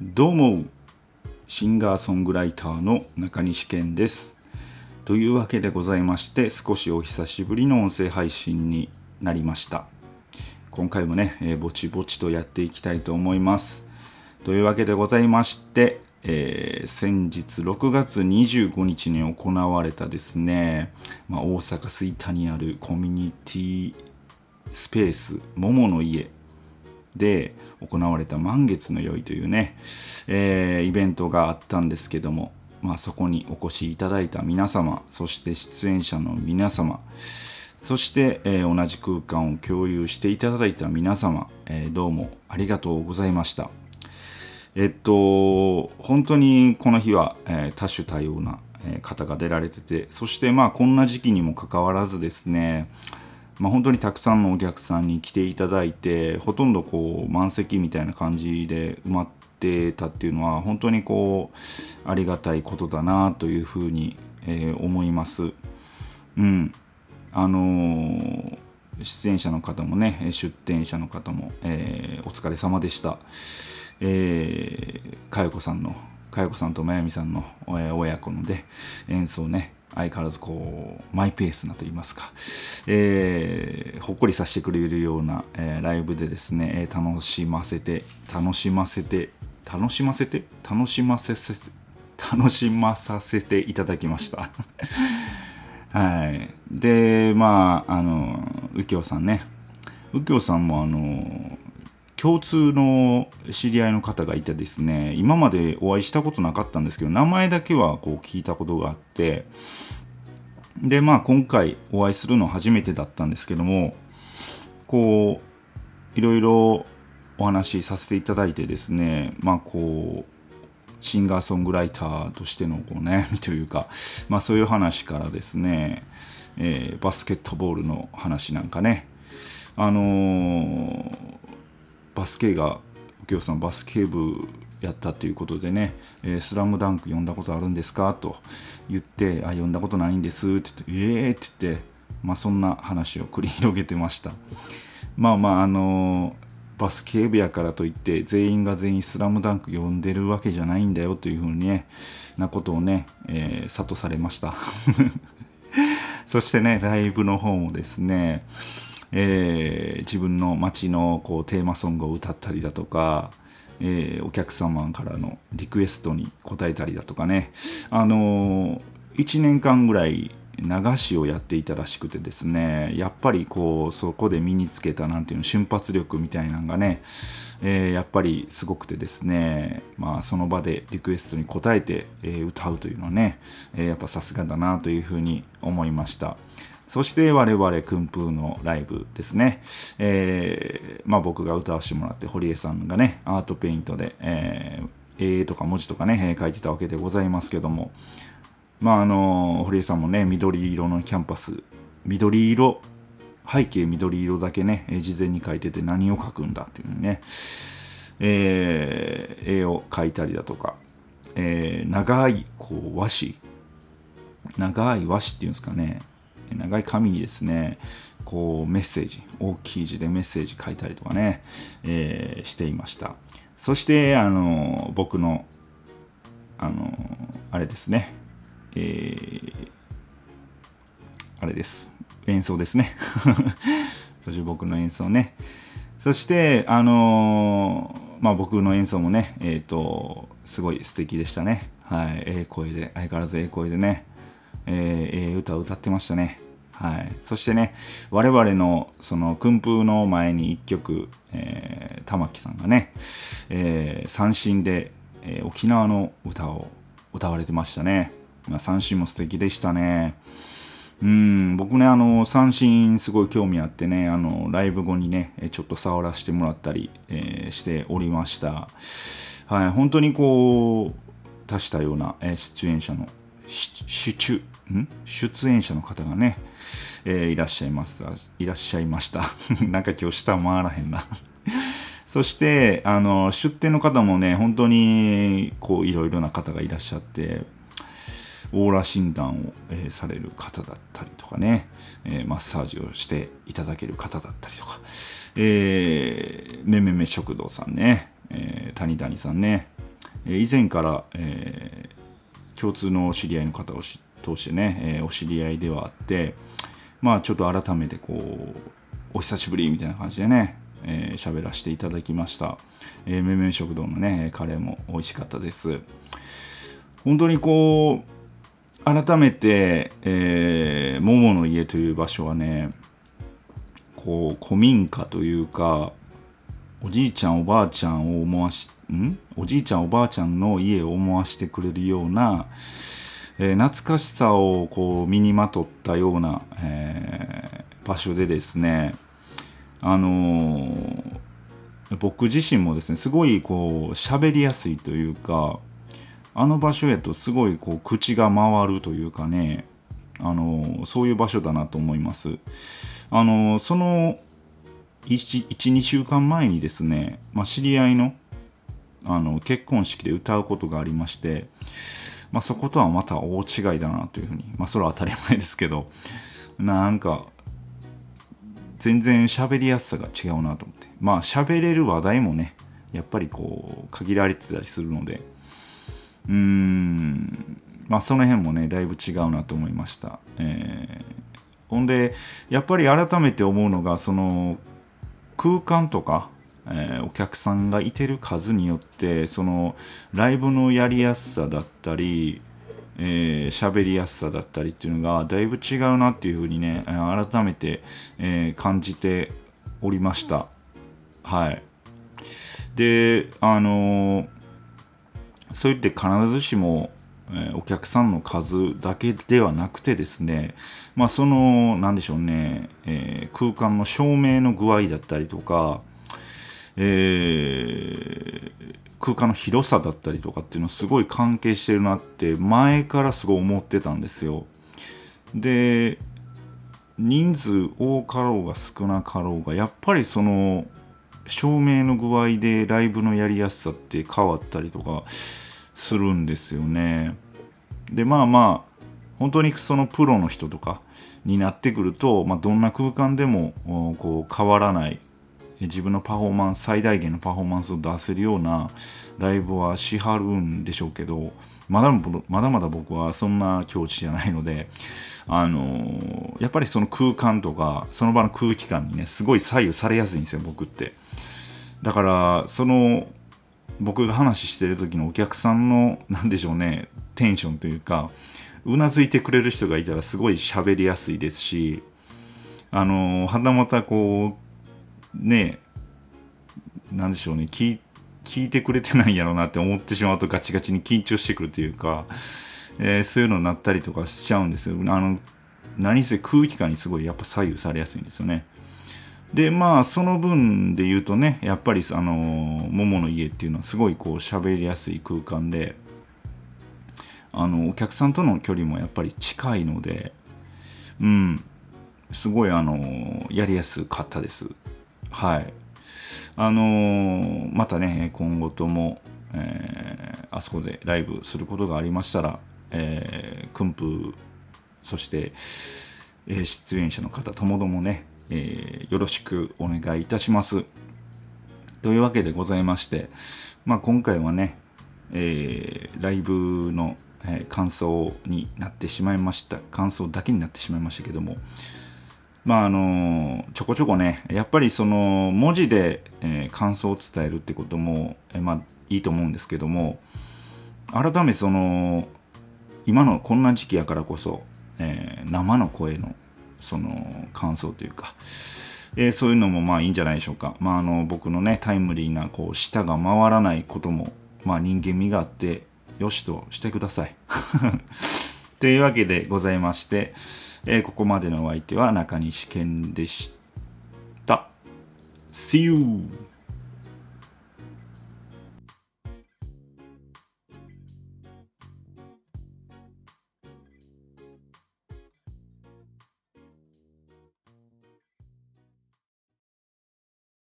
どうもシンガーソングライターの中西健です。というわけでございまして少しお久しぶりの音声配信になりました。今回もね、えー、ぼちぼちとやっていきたいと思います。というわけでございまして、えー、先日6月25日に行われたですね、まあ、大阪吹田にあるコミュニティスペース桃の家で行われた満月の宵というね、えー、イベントがあったんですけども、まあ、そこにお越しいただいた皆様そして出演者の皆様そして、えー、同じ空間を共有していただいた皆様、えー、どうもありがとうございました。えっと本当にこの日は、え多種多様な方が出られててそしてまあこんな時期にもかかわらずですねまあ、本当にたくさんのお客さんに来ていただいてほとんどこう満席みたいな感じで埋まってたっていうのは本当にこうありがたいことだなというふうに、えー、思います。うんあのー、出演者の方もね出店者の方も、えー、お疲れ様でした。えー、かよこさんのかよこさんとまやみさんの、え、親子ので演奏ね相変わらずこうマイペースなと言いますか、えー、ほっこりさせてくれるような、えー、ライブでですね楽しませて楽しませて楽しませて楽しませせ楽しまさせていただきました。はい。でまああの右京さんね。右京さんもあの共通の知り合いの方がいてですね今までお会いしたことなかったんですけど名前だけはこう聞いたことがあってでまあ今回お会いするの初めてだったんですけどもこういろいろお話しさせていただいてですねまあこうシンガーソングライターとしてのこう悩み というか、まあ、そういう話からですね、えー、バスケットボールの話なんかねあのーバスケが右京さんバスケ部やったということでね「えー、スラムダンク読んだことあるんですか?」と言って「あ読んだことないんです」って言って「ええー!」って言って、まあ、そんな話を繰り広げてました まあまああのー、バスケ部やからといって全員が全員「スラムダンク読んでるわけじゃないんだよというふうにねなことをね、えー、諭されました そしてねライブの方もですねえー、自分の街のこうテーマソングを歌ったりだとか、えー、お客様からのリクエストに応えたりだとかね、あのー、1年間ぐらい流しをやっていたらしくてですねやっぱりこうそこで身につけた何ていうの瞬発力みたいなのがね、えー、やっぱりすごくてですねまあその場でリクエストに応えて、えー、歌うというのはね、えー、やっぱさすがだなというふうに思いました。そして我々訓風のライブですね、えー、まあ、僕が歌わせてもらって堀江さんがねアートペイントで、えー、絵とか文字とかね、えー、書いてたわけでございますけども。まああの堀江さんもね緑色のキャンパス緑色背景緑色だけね、え事前に書いてて何を書くんだっていうね、えー、絵を描いたりだとか、えー、長いこう和紙。長い和紙っていうんですかね。長い紙にですねこうメッセージ大きい字でメッセージ書いたりとかね、えー、していました。そしてあの僕のあのあれですねえー、あれです。演奏ですね。そして僕の演奏ね。そしてあのまあ僕の演奏もねえっ、ー、とすごい素敵でしたね。はいええ声で相変わらずええ声でねえー、歌を歌ってましたね。はい、そしてね我々のその訓風の前に1曲、えー、玉木さんがね、えー、三振で、えー、沖縄の歌を歌われてましたね、まあ、三振も素敵でしたね。うん僕ねあの三振すごい興味あってねあのライブ後にねちょっと触らせてもらったり、えー、しておりました。はい本当にこう多種多様なえ出演者の出演者の方がね、えー、いらっしゃいます。いらっしゃいました。なんか今日下回らへんな。そしてあの出店の方もね本当にこういろいろな方がいらっしゃってオーラ診断を、えー、される方だったりとかね、えー、マッサージをしていただける方だったりとか、えー、めめめ食堂さんね、えー、谷谷さんね、え以前から、え、共通の知り合いの方を知って通してね、えー、お知り合いではあってまあちょっと改めてこうお久しぶりみたいな感じでねえー、喋らせていただきました。えー、めめ食堂のね、カレーも美味しかったです。本当にこう、改めて、えー、桃の家という場所はね、こう、古民家というか、おじいちゃんおばあちゃんを思わし、ん？おじいちゃんおばあちゃんの家を思わしてくれるような、えー、懐かしさをこう身にまとったような、えー、場所でですね、あのー、僕自身もですねすごいこう喋りやすいというかあの場所へとすごいこう口が回るというかねあのー、そういう場所だなと思います。あの、その12週間前にですね、まあ、知り合いのあの結婚式で歌うことがありまして、まあ、そことはまた大違いだなというふうに、まあ、それは当たり前ですけどなんか全然喋りやすさが違うなと思って。まあ喋れる話題もねやっぱりこう限られてたりするのでうーんまあその辺もねだいぶ違うなと思いました、えー、ほんでやっぱり改めて思うのがその空間とかえー、お客さんがいてる数によってそのライブのやりやすさだったりえー、喋りやすさだったりっていうのがだいぶ違うなっていうふうにね改めて、えー、感じておりました。はい。であのー、そう言って必ずしもえお客さんの数だけではなくてですね、まあ、その、なんでしょうね、えー、空間の照明の具合だったりとか、えー、空間の広さだったりとかっていうのすごい関係してるなって前からすごい思ってたんですよ。で人数多かろうが少なかろうがやっぱりその照明の具合でライブのやりやすさって変わったりとかするんですよね。でまあまあ本当にそのプロの人とかになってくると、まあ、どんな空間でもこう変わらない自分のパフォーマンス最大限のパフォーマンスを出せるようなライブはしはるんでしょうけどまだまだまだ僕はそんな境地じゃないのであの、やっぱりその空間とかその場の空気感にねすごい左右されやすいんですよ僕って。だからその僕が話してる時のお客さんの何でしょうねテンションというかうなずいてくれる人がいたらすごい喋りやすいですしあのー、はたまたこうねなんでしょうね聞いてくれてないんやろうなって思ってしまうとガチガチに緊張してくるというか、えー、そういうのになったりとかしちゃうんですよ。あの何せ空気感にすごいやっぱ左右されやすいんですよね。でまあその分で言うとねやっぱりあの桃の家っていうのはすごいこう喋りやすい空間であのお客さんとの距離もやっぱり近いのでうんすごいあのやりやすかったです。はい。あのー、またね今後とも、えー、あそこでライブすることがありましたら、えー、訓風そして、えー、出演者の方ともどもね、えー、よろしくお願いいたします。というわけでございまして、まあ、今回はね、えー、ライブの、えー、感想になってしまいました。感想だけになってしまいましたけどもまああのちょこちょこねやっぱりその文字で、えー、感想を伝えるってことも、えー、まあいいと思うんですけども改めその今のこんな時期やからこそ、えー、生の声のその感想というか、えー、そういうのもまあいいんじゃないでしょうか、まあ、あの僕のねタイムリーなこう舌が回らないことも、まあ、人間味があってよしとしてください。というわけでございまして、えー、ここまでのお相手は中西健でした。See you!